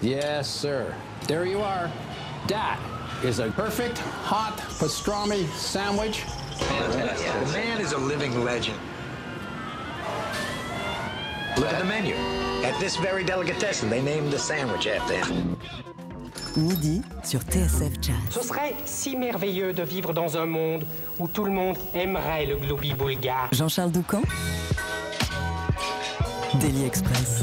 Yes, sir. There you are. That is a perfect hot pastrami sandwich. The man is a living legend. Look at the menu. At this very delicatessen, they named the sandwich after him. Midi sur TSF Jazz. Ce serait si merveilleux de vivre dans un monde où tout le monde aimerait le globi bulgare. Jean-Charles Doucan Daily Express.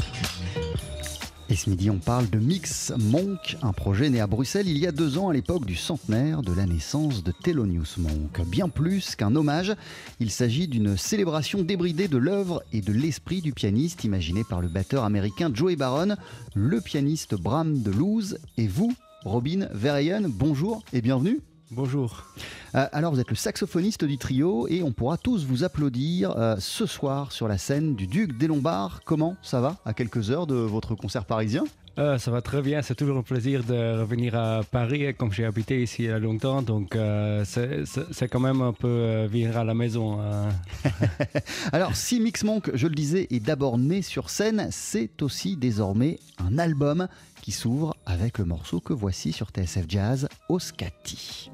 Et ce midi, on parle de Mix Monk, un projet né à Bruxelles il y a deux ans à l'époque du centenaire de la naissance de Thelonious Monk. Bien plus qu'un hommage, il s'agit d'une célébration débridée de l'œuvre et de l'esprit du pianiste imaginé par le batteur américain Joey Baron, le pianiste Bram DeLuz et vous, Robin Verheyen. Bonjour et bienvenue. Bonjour. Euh, alors vous êtes le saxophoniste du trio et on pourra tous vous applaudir euh, ce soir sur la scène du Duc des Lombards. Comment ça va à quelques heures de votre concert parisien? Euh, ça va très bien, c'est toujours un plaisir de revenir à Paris, comme j'ai habité ici il y a longtemps, donc euh, c'est- quand même un peu euh, vivre à la maison. hein. Alors, si Mix Monk, je le disais, est d'abord né sur scène, c'est aussi désormais un album qui s'ouvre avec le morceau que voici sur TSF Jazz, Oscati.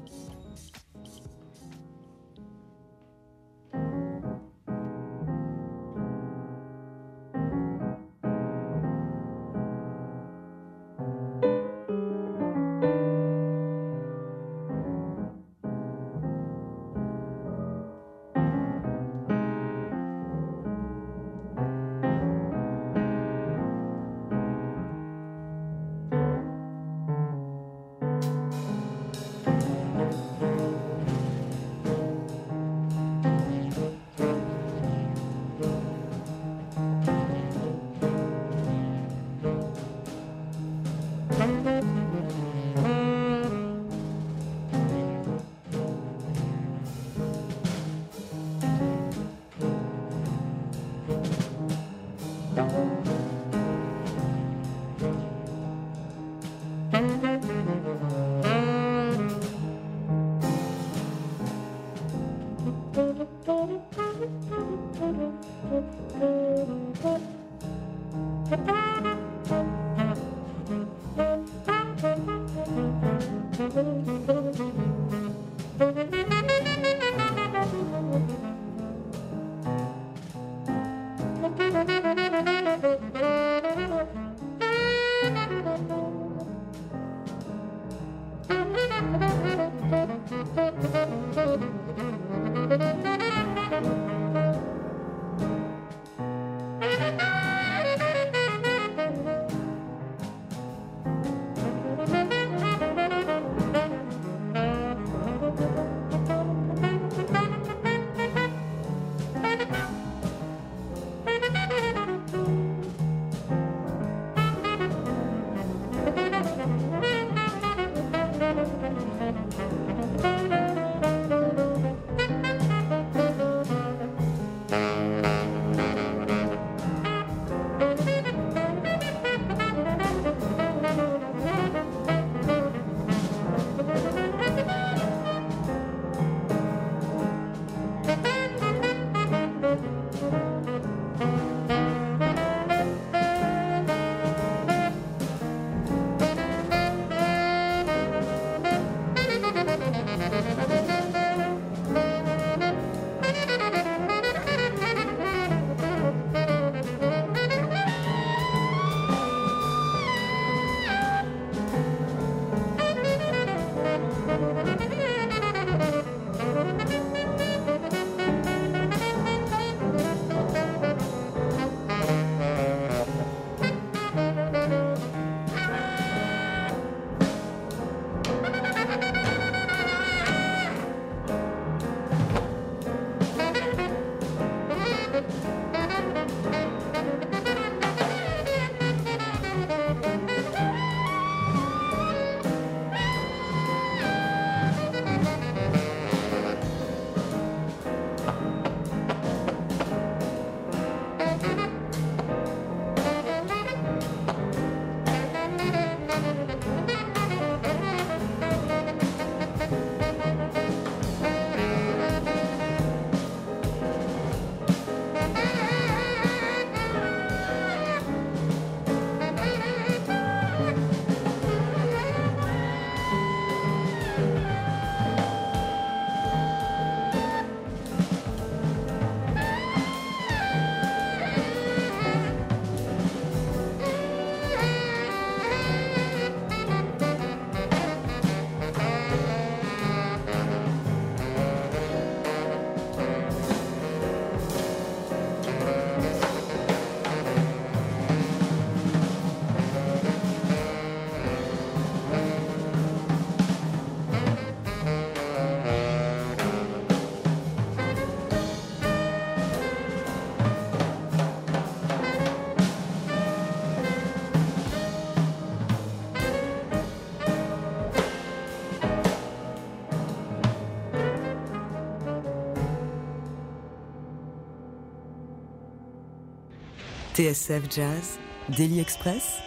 TSF Jazz, Daily Express,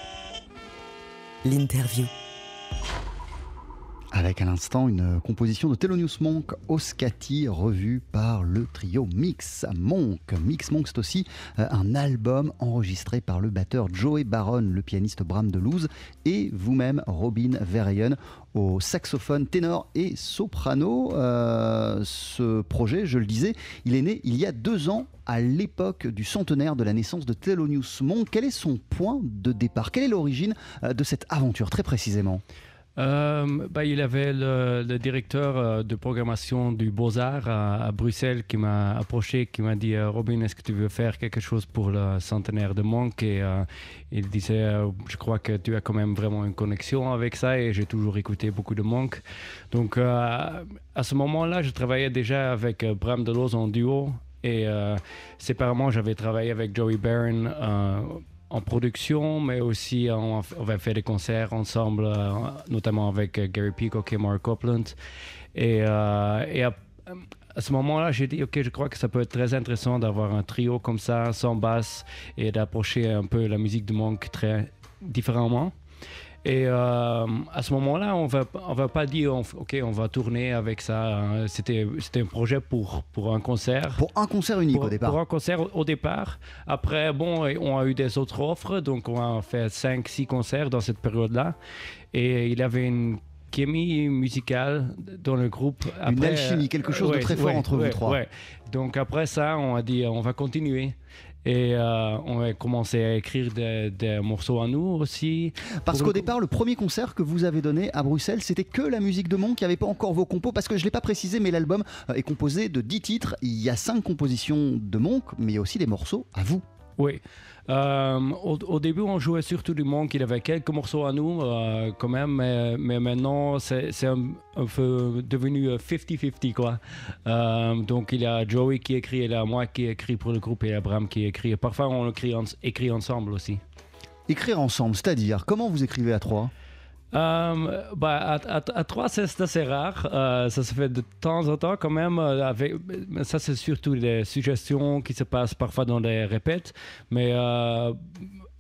l'interview. L'instant une composition de Thelonious Monk, Oscati, revue par le trio Mix Monk. Mix Monk, c'est aussi euh, un album enregistré par le batteur Joey Baron, le pianiste Bram Delouze, et vous-même, Robin Verheyen, au saxophone ténor et soprano. Euh, ce projet, je le disais, il est né il y a deux ans à l'époque du centenaire de la naissance de Thelonious Monk. Quel est son point de départ? Quelle est l'origine euh, de cette aventure, très précisément? Euh, bah, il avait le, directeur euh, de programmation du Beaux-Arts à, Bruxelles qui m'a approché, qui m'a dit euh, Robin, est-ce que tu veux faire quelque chose pour le centenaire de Monk? Et euh, il disait Je crois que tu as quand même vraiment une connexion avec ça et j'ai toujours écouté beaucoup de Monk. Donc à ce moment-là, je travaillais déjà avec Bram Delos en duo et séparément, j'avais travaillé avec Joey Barron en production, mais aussi on, on va faire des concerts ensemble, euh, notamment avec euh, Gary Peacock et Mark Copeland. Et, euh, à, à, ce moment-là, j'ai dit, OK, je crois que ça peut être très intéressant d'avoir un trio comme ça, sans basse, et d'approcher un peu la musique de Monk très différemment. Et euh, à ce moment-là, on va, on va pas dire, on, OK, on va tourner avec ça. C'était, c'était un projet pour, pour un concert. Pour un concert unique pour, au départ. Pour un concert au départ. Après, bon, on a eu des autres offres, donc on a fait 5-6 concerts dans cette période-là. Et il y avait une chimie musicale dans le groupe. Après, une alchimie, quelque chose ouais, de très fort ouais, entre ouais, vous trois. Donc après ça, on a dit, on va continuer. Et euh, on a commencé à écrire des, des, morceaux à nous aussi. Parce qu'au départ, le premier concert que vous avez donné à Bruxelles, c'était que la musique de Monk, il n'y avait pas encore vos compos. Parce que je ne l'ai pas précisé, mais l'album est composé de 10 titres. Il y a 5 compositions de Monk, mais il y a aussi des morceaux à vous. Oui. Euh, au, début, on jouait surtout du Monk. Il avait quelques morceaux à nous, euh, quand même, mais, maintenant, c'est un, peu devenu 50-50, quoi. Euh, donc, il y a Joey qui écrit, il y a moi qui écrit pour le groupe et Abraham qui écrit. Parfois, on écrit ensemble aussi. Écrire ensemble, c'est-à-dire, comment vous écrivez à trois? Euh, bah, à, à, trois, c'est assez rare. Euh, ça se fait de temps en temps quand même. Avec, ça, c'est surtout des suggestions qui se passent parfois dans des répètes. Mais euh,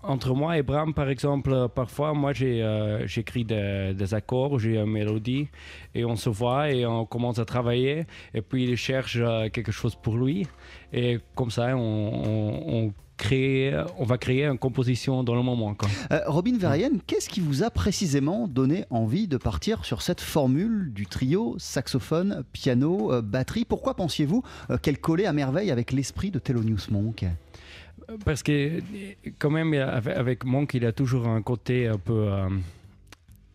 entre moi et Bram, par exemple, parfois, moi, j'écris des, des, accords, j'ai une mélodie, et on se voit et on commence à travailler. Et puis, il cherche quelque chose pour lui. Et comme ça, on Créer, on va créer une composition dans le moment. Euh, Robin Verheyen, qu'est-ce qui vous a précisément donné envie de partir sur cette formule du trio saxophone, piano, euh, batterie? Pourquoi pensiez-vous euh, qu'elle collait à merveille avec l'esprit de Thelonious Monk? Parce que quand même, avec Monk, il a toujours un côté un peu...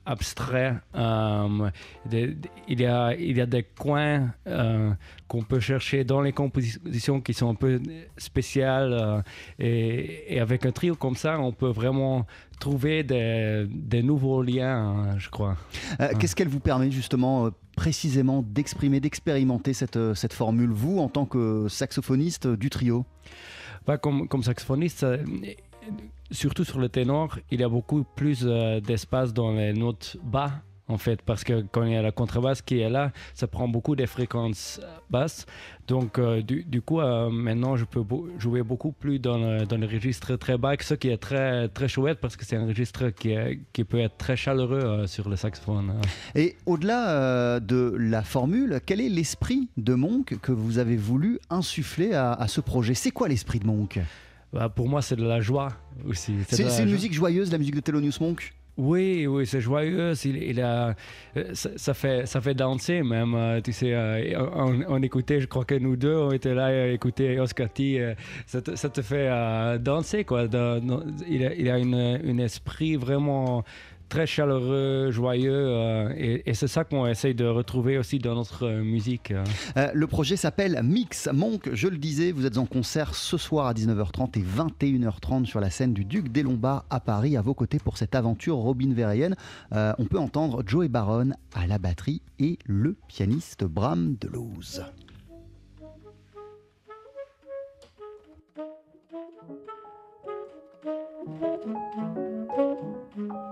Abstrait. Euh, de, de, il, y a, il y a des coins euh, qu'on peut chercher dans les compositions qui sont un peu spéciales. Euh, et, et, avec un trio comme ça, on peut vraiment trouver des, des nouveaux liens, je crois. Qu'est-ce qu'elle vous permet justement précisément d'exprimer, d'expérimenter cette, cette formule, vous, en tant que saxophoniste du trio? Bah, comme, comme saxophoniste, surtout sur le ténor, il y a beaucoup plus euh, d'espace dans les notes bas. En fait, parce que quand il y a la contrebasse qui est là, ça prend beaucoup de fréquences basses. Donc, euh, du, coup, euh, maintenant, je peux jouer beaucoup plus dans le, dans le, registre très bas, ce qui est très, très chouette parce que c'est un registre qui, qui peut être très chaleureux euh, sur le saxophone. Et au-delà de la formule, quel est l'esprit de Monk que vous avez voulu insuffler à ce projet? C'est quoi l'esprit de Monk bah, pour moi, c'est de la joie aussi. C'est une musique joyeuse, la musique de Thelonious Monk? Oui, oui, c'est joyeux. Il, il a, ça, ça, fait, ça fait danser même. Tu sais, on, on, écoutait, je crois que nous deux, on était là à écouter Oscati. Ça te, ça te fait danser, quoi. Il, a, il a un esprit vraiment très chaleureux, joyeux, euh, et, c'est ça qu'on essaye de retrouver aussi dans notre euh, musique. Hein. Euh, le projet s'appelle Mix Monk, je le disais, vous êtes en concert ce soir à 19h30 et 21h30 sur la scène du Duc des Lombards à Paris, à vos côtés pour cette aventure Robin Verrienne. on peut entendre Joey Baron à la batterie et le pianiste Bram Delouze. Thank.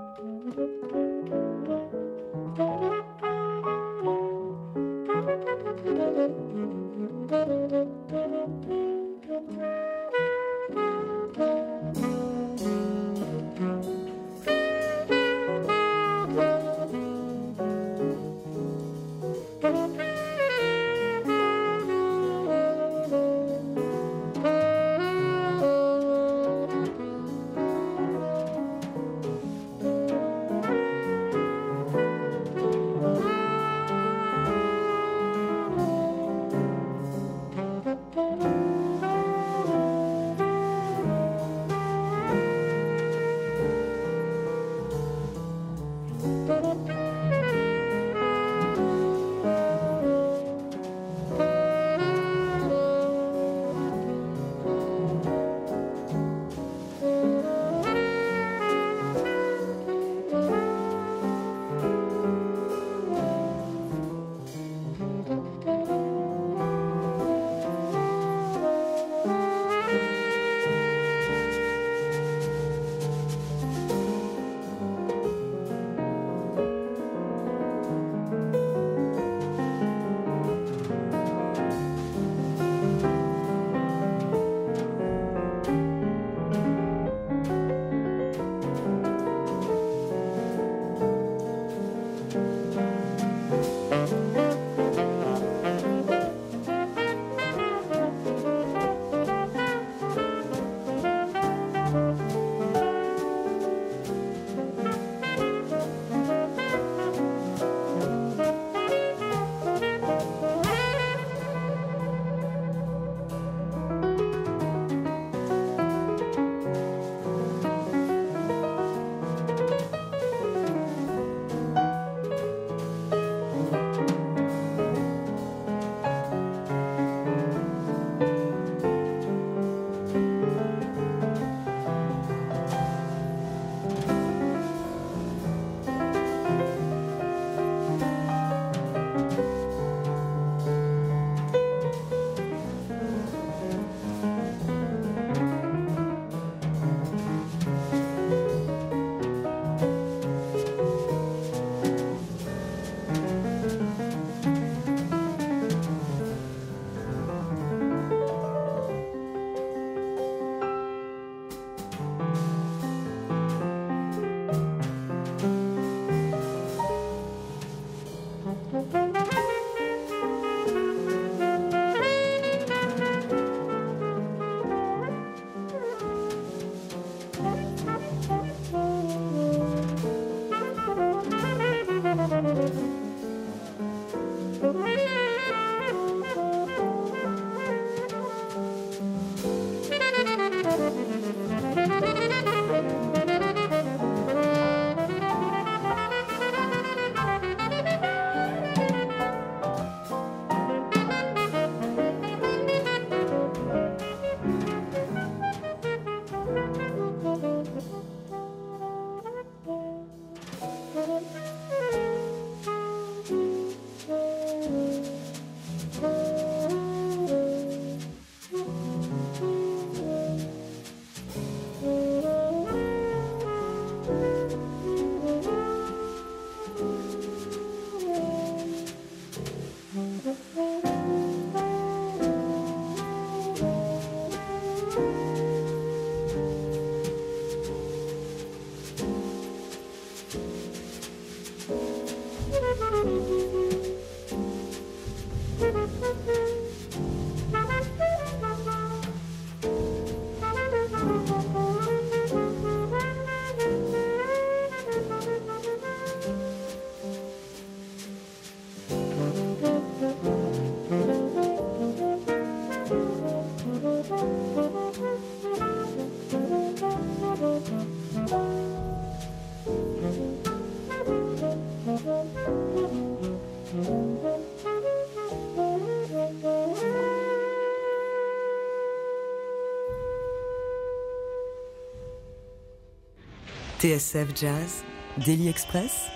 TSF Jazz, Daily Express,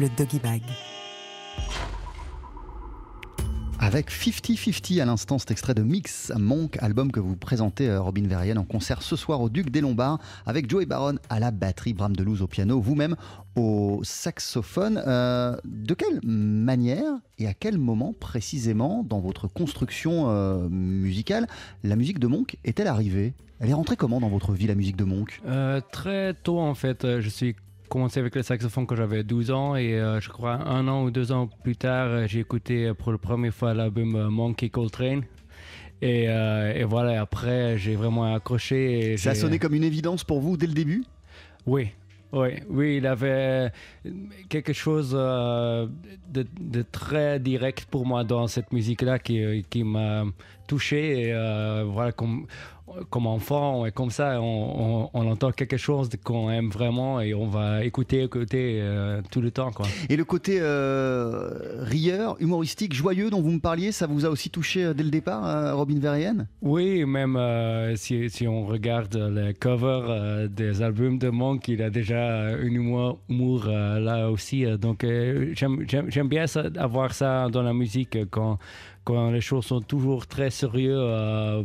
le Doggy Bag. Avec 50-50 à l'instant, cet extrait de Mix Monk, album que vous présentez euh, Robin Verriel en concert ce soir au Duc des Lombards avec Joey Baron à la batterie, Bram Delouze au piano, vous-même au saxophone. Euh, de quelle manière et à quel moment précisément dans votre construction euh, musicale la musique de Monk est-elle arrivée? Elle est rentrée comment dans votre vie la musique de Monk? Très tôt, en fait, je suis commencé avec le saxophone quand j'avais 12 ans et euh, je crois un an ou deux ans plus tard, euh, j'ai écouté pour la première fois l'album euh, Monkey Coltrane. Et, euh, et voilà, après, j'ai vraiment accroché. et Ça sonné comme une évidence pour vous dès le début? Oui, oui, oui, il avait quelque chose euh, de, de très direct pour moi dans cette musique-là qui, qui m'a touché. Et euh, voilà, comme, comme enfant et comme ça, on, on- on entend quelque chose qu'on aime vraiment et on va écouter, écouter euh, tout le temps. Quoi. Et le côté euh, rieur, humoristique, joyeux dont vous me parliez, ça vous a aussi touché euh, dès le départ, euh, Robin Verheyen Oui, même si, si on regarde les covers des albums de Monk, il a déjà un humour, humour, là aussi. donc j'aime- bien ça, avoir ça dans la musique quand, quand les choses sont toujours très sérieuses. euh,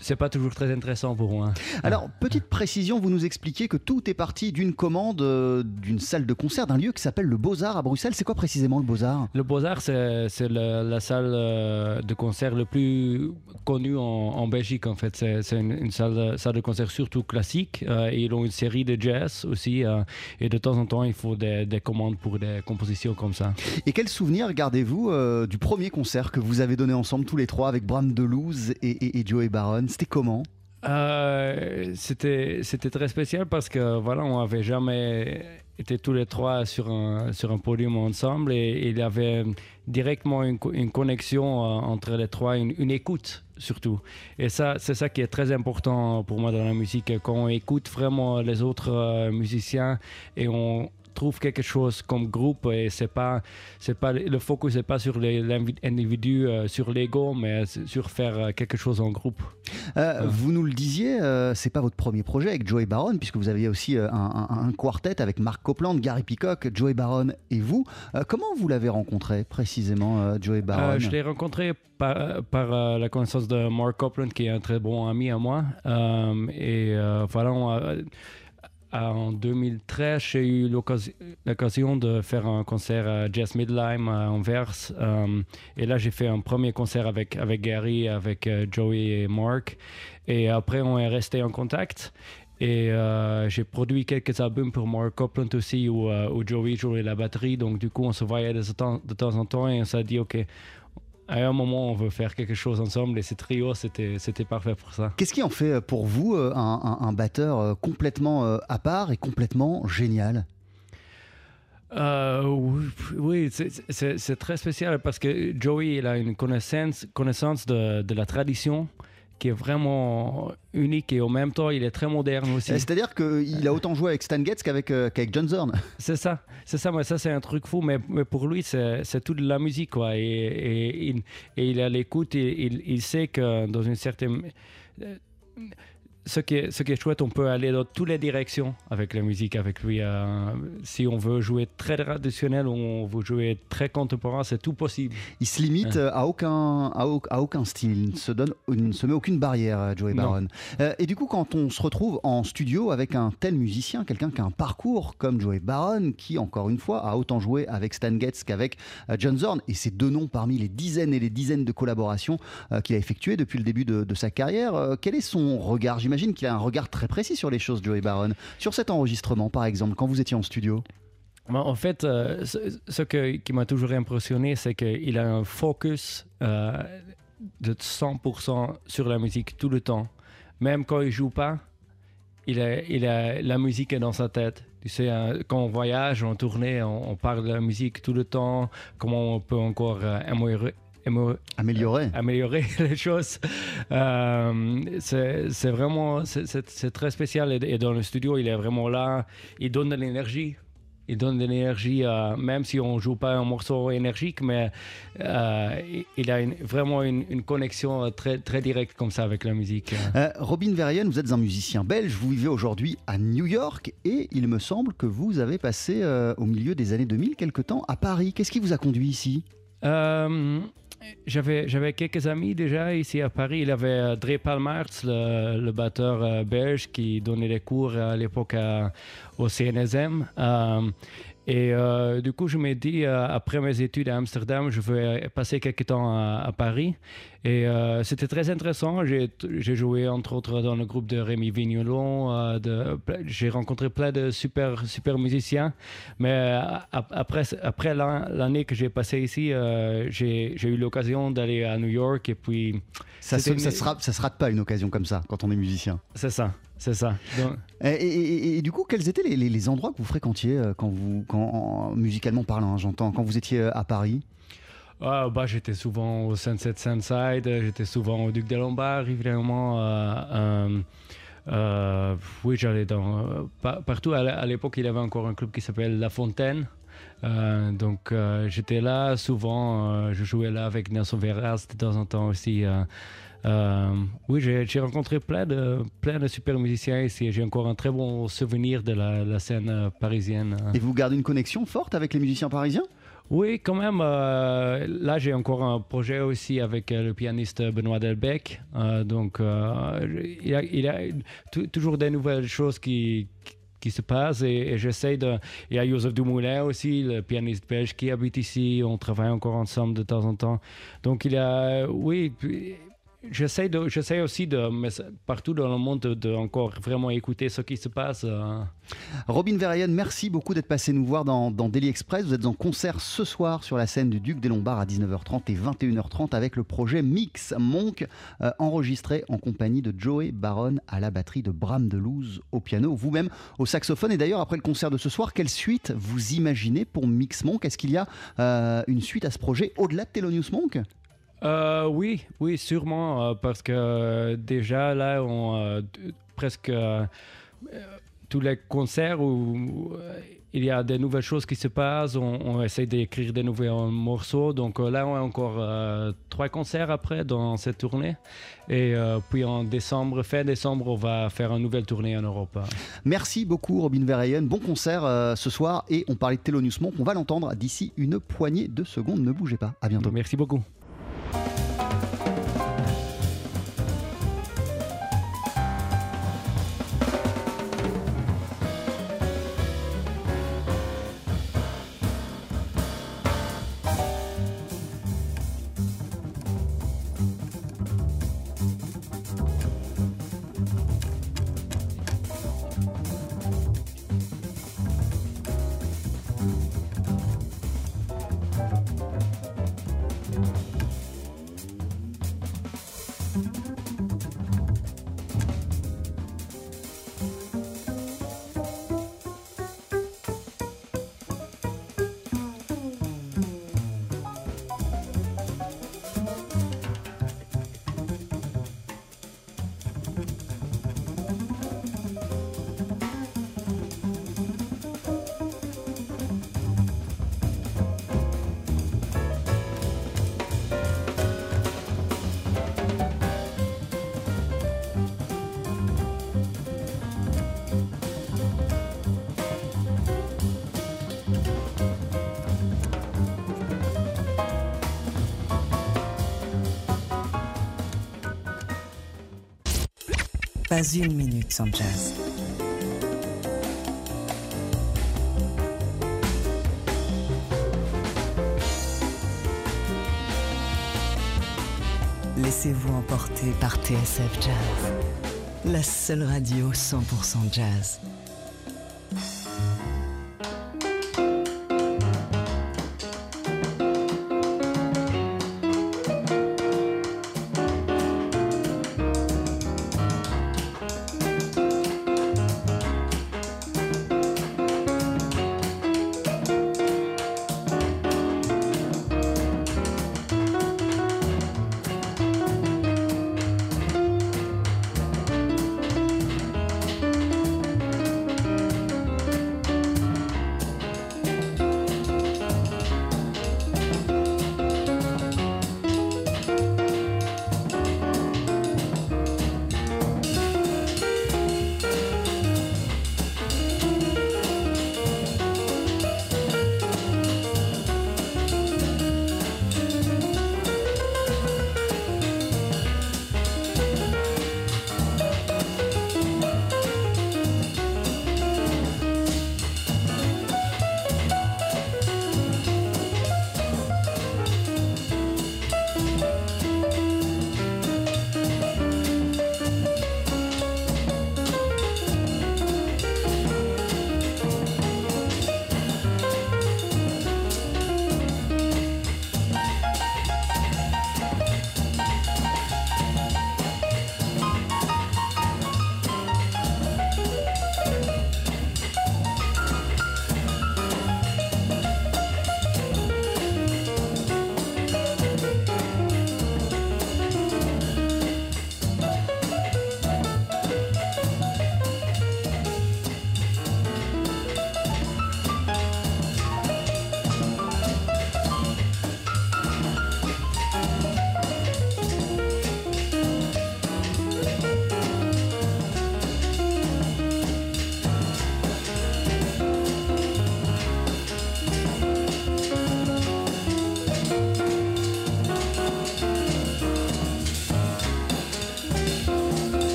c'est pas toujours très intéressant pour moi. Alors, petite précision, vous nous expliquiez que tout est parti d'une commande euh, d'une salle de concert, d'un lieu qui s'appelle le Beaux-Arts à Bruxelles. C'est quoi précisément le Beaux-Arts? Le Beaux-Arts, c'est c'est la, la salle euh, de concert le plus connue en, en Belgique, en fait. C'est c'est une, une salle, de- salle de concert surtout classique. euh, et ils ont une série de jazz aussi. euh, et de temps en temps, il faut des, des commandes pour des compositions comme ça. Et quel souvenir gardez-vous du premier concert que vous avez donné ensemble tous les trois avec Bram Delouze et, et, et Joey C'était comment? Euh, C'était c'était très spécial parce que voilà, on n'avait jamais été tous les trois sur un, sur un podium ensemble et, il y avait directement une, co- une connexion euh, entre les trois, une, une écoute surtout. Et ça, c'est ça qui est très important pour moi dans la musique, quand on écoute vraiment les autres euh, musiciens et on trouve quelque chose comme groupe et c'est pas c'est pas le focus c'est pas sur les- l'individu euh, sur l'ego mais sur faire euh, quelque chose en groupe Euh, Vous nous le disiez, euh, c'est pas votre premier projet avec Joey Baron, puisque vous aviez aussi un, un- un quartet avec Mark Copeland, Gary Peacock, Joey Baron et vous. Comment vous l'avez rencontré précisément, Joey Baron je l'ai rencontré par, par, la connaissance de Mark Copeland, qui est un très bon ami à moi. Et voilà, on a- en 2013, j'ai eu l'occas- l'occasion de faire un concert à Jazz Midlime à Anvers. Euh, et là, j'ai fait un premier concert avec, Gary, avec euh, Joey et Mark. Et après, on est resté en contact. Et euh, j'ai produit quelques albums pour Mark Copeland aussi, où, euh, Joey jouait la batterie. Donc, du coup, on se voyait de temps en temps et on s'est dit, OK, à un moment, on veut faire quelque chose ensemble. Et ce trio, c'était c'était parfait pour ça. Qu'est-ce qui en fait euh, pour vous euh, un, un- un batteur euh, complètement à part et complètement génial? Euh, oui, c'est- très spécial parce que Joey il a une connaissance, connaissance de, de la tradition qui est vraiment unique et en même temps il est très moderne aussi. Euh, C'est-à-dire qu'il a autant joué avec Stan Getz qu'avec euh, John Zorn. C'est ça, c'est ça, mais ça c'est un truc fou, mais, mais pour lui c'est toute la musique quoi. Et, et, il- et il à l'écoute, et il, il sait que dans une certaine. Euh, Ce qui, est, ce qui est chouette, on peut aller dans toutes les directions avec la musique, avec lui. euh, si on veut jouer très traditionnel on veut jouer très contemporain, c'est tout possible. Il se limite euh, à aucun, à, au- à aucun style. Il ne se, donne, il ne se met aucune barrière, euh, Joey. Baron. Euh, et du coup, quand on se retrouve en studio avec un tel musicien, quelqu'un qui a un parcours comme Joey Baron, qui, encore une fois, a autant joué avec Stan Getz qu'avec euh, John Zorn, et ces deux noms parmi les dizaines et les dizaines de collaborations euh, qu'il a effectuées depuis le début de, de sa carrière, euh, quel est son regard? J'imagine qu'il a un regard très précis sur les choses, Joey Baron. Sur cet enregistrement, par exemple, quand vous étiez en studio. En fait, euh, ce, qui m'a toujours impressionné, c'est qu'il a un focus euh, de 100% sur la musique tout le temps. Même quand il joue pas, la musique est dans sa tête. Tu sais, hein, quand on voyage, en tournée, on, on parle de la musique tout le temps, comment on peut encore euh, améliorer, améliorer- Amélioré. améliorer les choses. Euh, c'est vraiment, c'est- très spécial. Et, et dans le studio, il est vraiment là, il donne de l'énergie il donne de l'énergie, euh, même si on joue pas un morceau énergique, mais euh, il a une, vraiment une, une, connexion très, très directe comme ça avec la musique. Euh, Robin Verheyen, vous êtes un musicien belge, vous vivez aujourd'hui à New York et il me semble que vous avez passé au milieu des années 2000 quelque temps à Paris. Qu'est-ce qui vous a conduit ici? J'avais, j'avais quelques amis déjà ici à Paris. Il y avait Dre Palmarts, le, le batteur belge, qui donnait des cours à l'époque au CNSM. Et euh, du coup, je me dit, euh, après mes études à Amsterdam, je vais passer quelques temps à, Paris. Et euh, c'était très intéressant. J'ai joué entre autres dans le groupe de Rémi Vignolon. j'ai rencontré plein de super, super musiciens. Mais après, après l'année que j'ai passée ici, j'ai eu l'occasion d'aller à New York. Et puis. Ça ne ça sera, ça se rate pas une occasion comme ça quand on est musicien. C'est ça. C'est ça. Et, du coup, quels étaient les, endroits que vous fréquentiez euh, quand vous, quand, musicalement parlant, hein, j'entends, quand vous étiez euh, à Paris? Ah, bah, J'étais souvent au Sunset Sunside, j'étais souvent au Duc des Lombards, évidemment. Euh, oui, j'allais dans. partout. À l'époque, il y avait encore un club qui s'appelle La Fontaine. donc j'étais là souvent, je jouais là avec Nelson Veras de temps en temps aussi. Euh, oui, j'ai rencontré plein de, plein de super musiciens ici. J'ai encore un très bon souvenir de la, scène euh, parisienne. Et vous gardez une connexion forte avec les musiciens parisiens? Oui, quand même. Euh, là, j'ai encore un projet aussi avec le pianiste Benoît Delbecq. donc, il y a, il a toujours des nouvelles choses qui, qui se passent et, j'essaie de... Il y a Joseph Dumoulin aussi, le pianiste belge qui habite ici. On travaille encore ensemble de temps en temps. Donc, il y a... Oui, J'essaie, aussi de, partout dans le monde de, encore vraiment écouter ce qui se passe. Euh. Robin Verheyen, merci beaucoup d'être passé nous voir dans, dans, Daily Express. Vous êtes en concert ce soir sur la scène du Duc des Lombards à 19h30 et 21h30 avec le projet Mix Monk, euh, enregistré en compagnie de Joey Baron à la batterie de Bram Delouze au piano, vous-même au saxophone. Et d'ailleurs, après le concert de ce soir, quelle suite vous imaginez pour Mix Monk? Est-ce qu'il y a euh, une suite à ce projet au-delà de Thelonious Monk? Euh, oui, oui, sûrement, euh, parce que euh, déjà là, on presque tous les concerts où il y a des nouvelles choses qui se passent, on, essaie d'écrire des nouveaux morceaux. Donc là, on a encore trois concerts après dans cette tournée. Et puis en décembre, fin décembre, on va faire une nouvelle tournée en Europe. Merci beaucoup, Robin Verheyen. Bon concert ce soir. Et on parlait de Thelonious Monk. On va l'entendre d'ici une poignée de secondes. Ne bougez pas. À bientôt. Merci beaucoup. Pas une minute sans jazz. Laissez-vous emporter par TSF Jazz, la seule radio 100% jazz.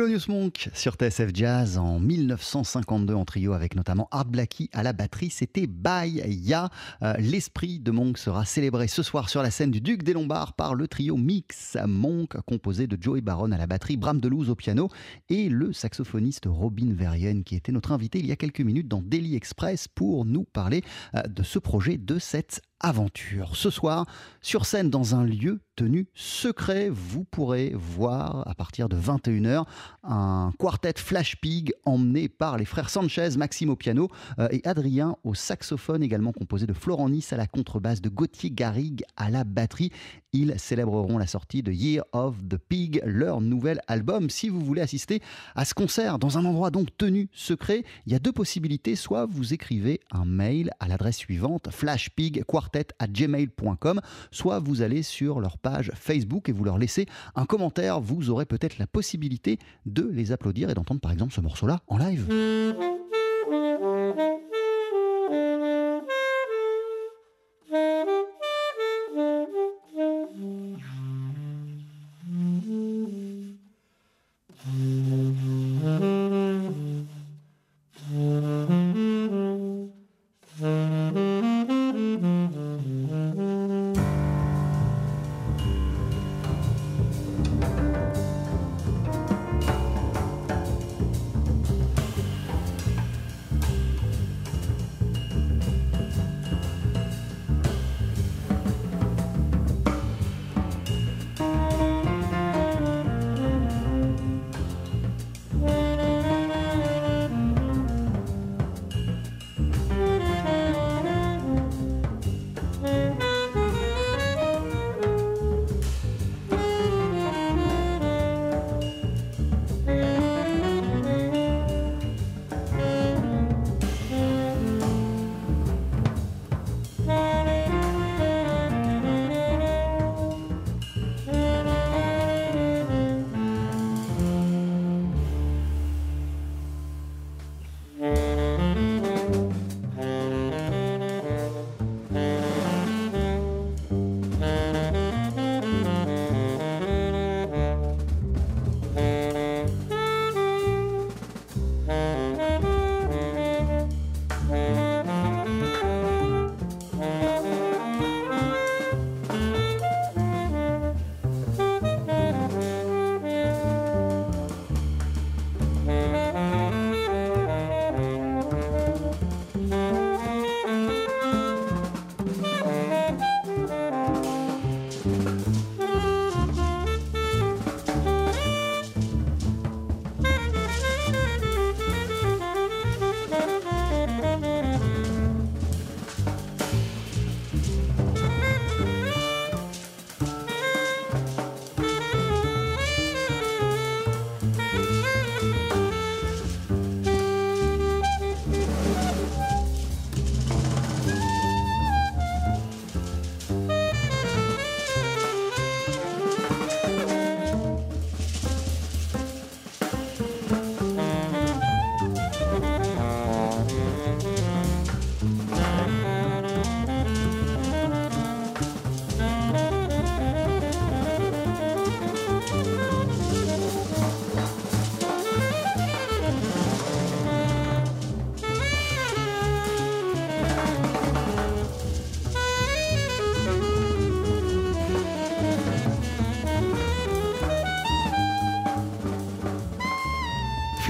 Thelonious Monk sur TSF Jazz en 1952 en trio avec notamment Art Blackie à la batterie. C'était Bye Ya. Euh, l'esprit de Monk sera célébré ce soir sur la scène du Duc des Lombards par le trio Mix Monk composé de Joey Baron à la batterie, Bram Delouze au piano et le saxophoniste Robin Verien qui était notre invité il y a quelques minutes dans Daily Express pour nous parler euh, de ce projet, de cette aventure. Ce soir, sur scène dans un lieu tenu secret, vous pourrez voir à partir de 21h un quartet Flash Pig emmené par les frères Sanchez, Maxime au piano euh, et Adrien au saxophone, également composé de Florent Nice à la contrebasse, de Gauthier Garrigue à la batterie. Ils célébreront la sortie de Year of the Pig, leur nouvel album. Si vous voulez assister à ce concert dans un endroit donc tenu secret, il y a deux possibilités. Soit vous écrivez un mail à l'adresse suivante flashpigquartet@gmail.com, soit vous allez sur leur page Facebook et vous leur laissez un commentaire. Vous aurez peut-être la possibilité de les applaudir et d'entendre par exemple ce morceau-là en live.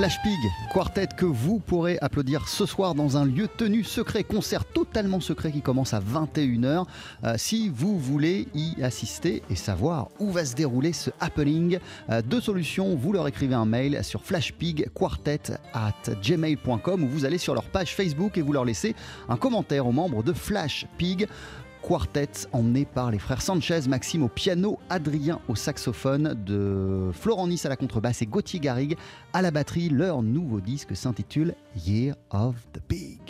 Flash Pig, quartet que vous pourrez applaudir ce soir dans un lieu tenu secret, concert totalement secret qui commence à 21h. Euh, si vous voulez y assister et savoir où va se dérouler ce happening, euh, deux solutions, vous leur écrivez un mail sur flashpigquartet at gmail.com ou vous allez sur leur page Facebook et vous leur laissez un commentaire aux membres de Flash Pig quartet emmené par les frères Sanchez, Maxime au piano, Adrien au saxophone, de Florent Nice à la contrebasse et Gauthier Garrigue à la batterie. Leur nouveau disque s'intitule Year of the Pig.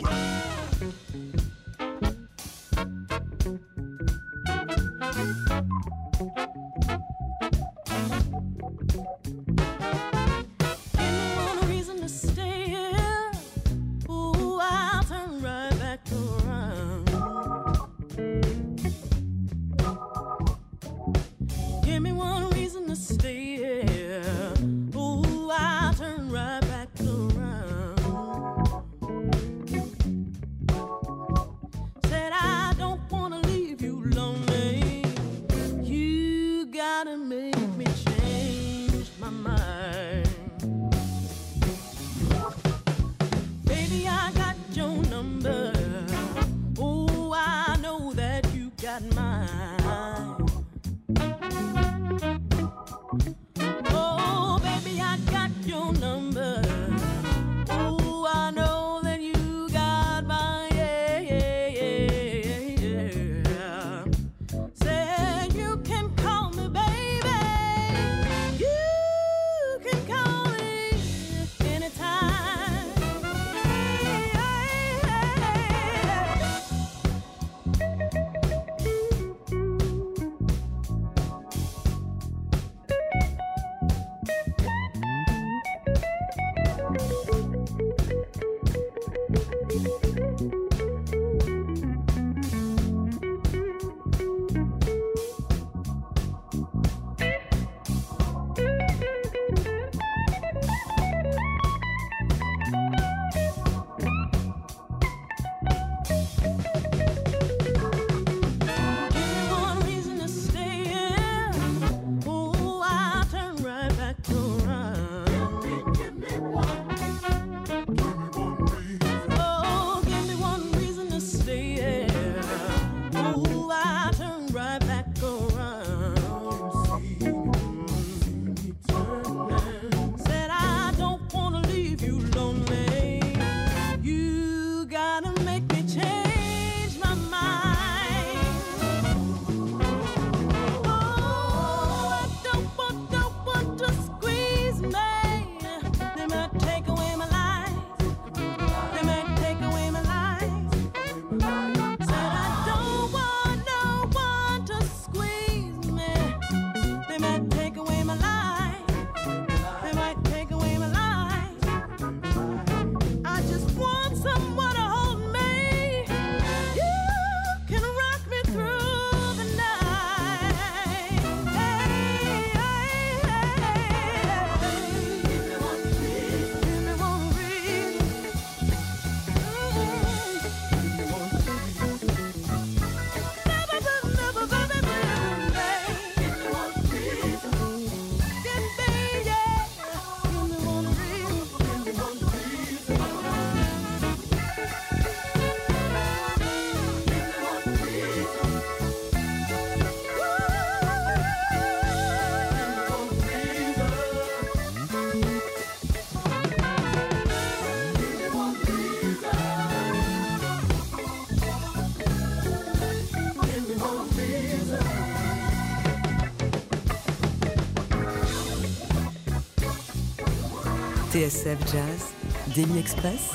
TSF Jazz, Daily Express,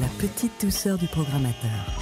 la petite douceur du programmateur.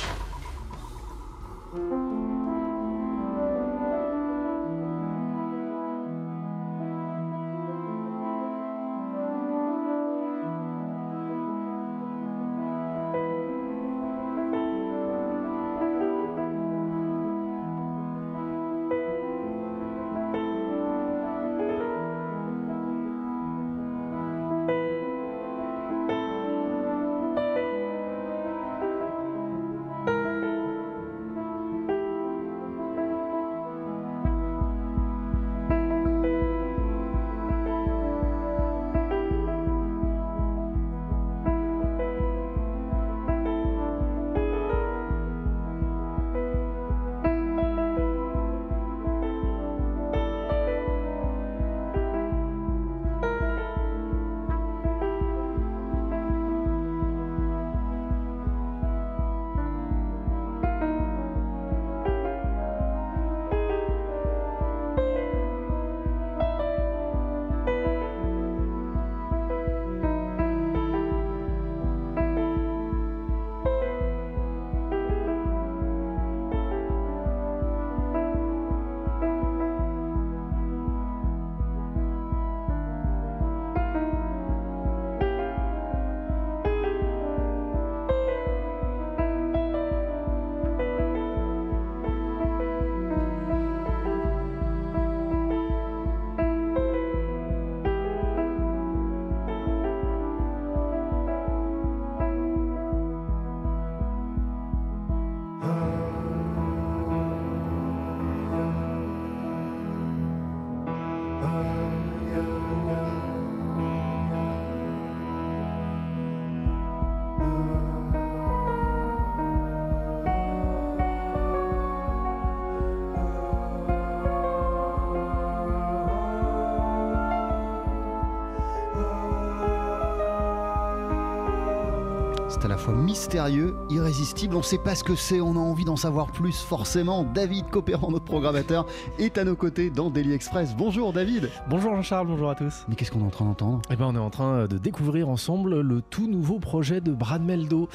À la fois mystérieux, irrésistible, on ne sait pas ce que c'est, on a envie d'en savoir plus forcément. David Copéran, notre programmateur, est à nos côtés dans Daily Express. Bonjour David Bonjour Jean-Charles, bonjour à tous. Mais qu'est-ce qu'on est en train d'entendre? Eh ben, on est en train de découvrir ensemble le tout nouveau projet de Brad Meldo.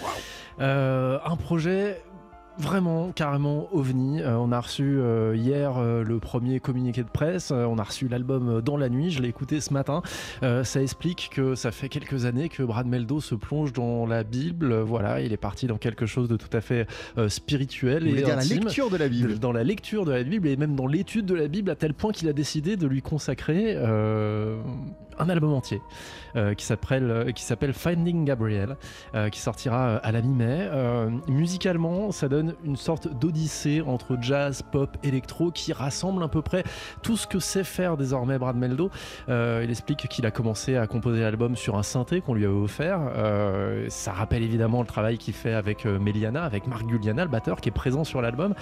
Euh, un projet Vraiment, carrément ovni. Euh, on a reçu euh, hier euh, le premier communiqué de presse. On a reçu l'album dans la nuit. Je l'ai écouté ce matin. Ça explique que ça fait quelques années que Brad Meldo se plonge dans la Bible. Voilà, il est parti dans quelque chose de tout à fait spirituel et dire la lecture de la Bible dans la lecture de la Bible et même dans l'étude de la Bible à tel point qu'il a décidé de lui consacrer un album entier qui s'appelle qui s'appelle Finding Gabriel qui sortira à la mi-mai. Musicalement, ça donne une sorte d'odyssée entre jazz, pop, électro qui rassemble à peu près tout ce que sait faire désormais Brad Meldo. Euh, il explique qu'il a commencé à composer l'album sur un synthé qu'on lui avait offert. Euh, ça rappelle évidemment le travail qu'il fait avec euh, Meliana, avec Marc Guliana, le batteur qui est présent sur l'album.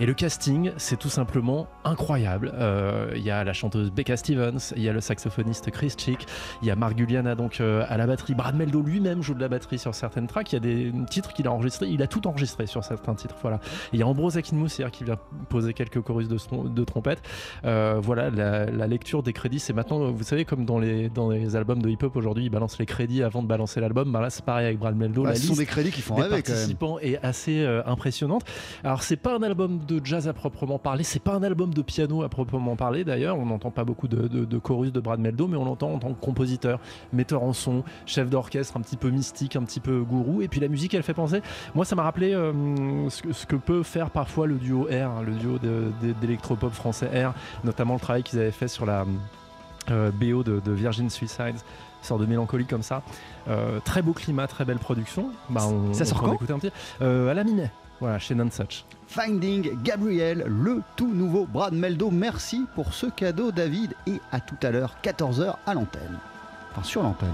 Et le casting, c'est tout simplement incroyable. Il y a la chanteuse Becca Stevens, il y a le saxophoniste Chris Chick, il y a Marc Guliana donc à la batterie. Brad Meldo lui-même joue de la batterie sur certaines tracks. Il y a des titres qu'il a enregistrés, il a tout enregistré sur certains titres. Voilà. Il y a Ambrose Akinmoussière qui vient poser quelques chorus de, son- de trompette. Euh, voilà, la, la lecture des crédits, c'est maintenant, vous savez, comme dans les, dans les albums de hip-hop aujourd'hui, ils balancent les crédits avant de balancer l'album. Ben là, c'est pareil avec Brad Meldo. Bah, la Ce sont liste des crédits qui font des rêver quand même. participants est assez euh, impressionnante. Alors c'est pas un album de jazz à proprement parler, c'est pas un album de piano à proprement parler d'ailleurs. On n'entend pas beaucoup de, de- de chorus de Brad Meldo, mais on l'entend en tant que compositeur, metteur en son, chef d'orchestre, un petit peu mystique, un petit peu gourou. Et puis la musique, elle fait penser. Moi, ça m'a rappelé euh, ce, que, ce que peut faire parfois le duo R, hein, le duo d'électropop français R, notamment le travail qu'ils avaient fait sur la euh, BO de, de Virgin Suicides sorte de mélancolie comme ça. Euh, très beau climat, très belle production. Bah, on, Ça on sort en quand écouter un petit. Euh, à la mi-mai. Voilà, chez Nonsuch. Finding Gabriel, le tout nouveau Brad Meldo. Merci pour ce cadeau David et à tout à l'heure 14h à l'antenne. Enfin sur l'antenne.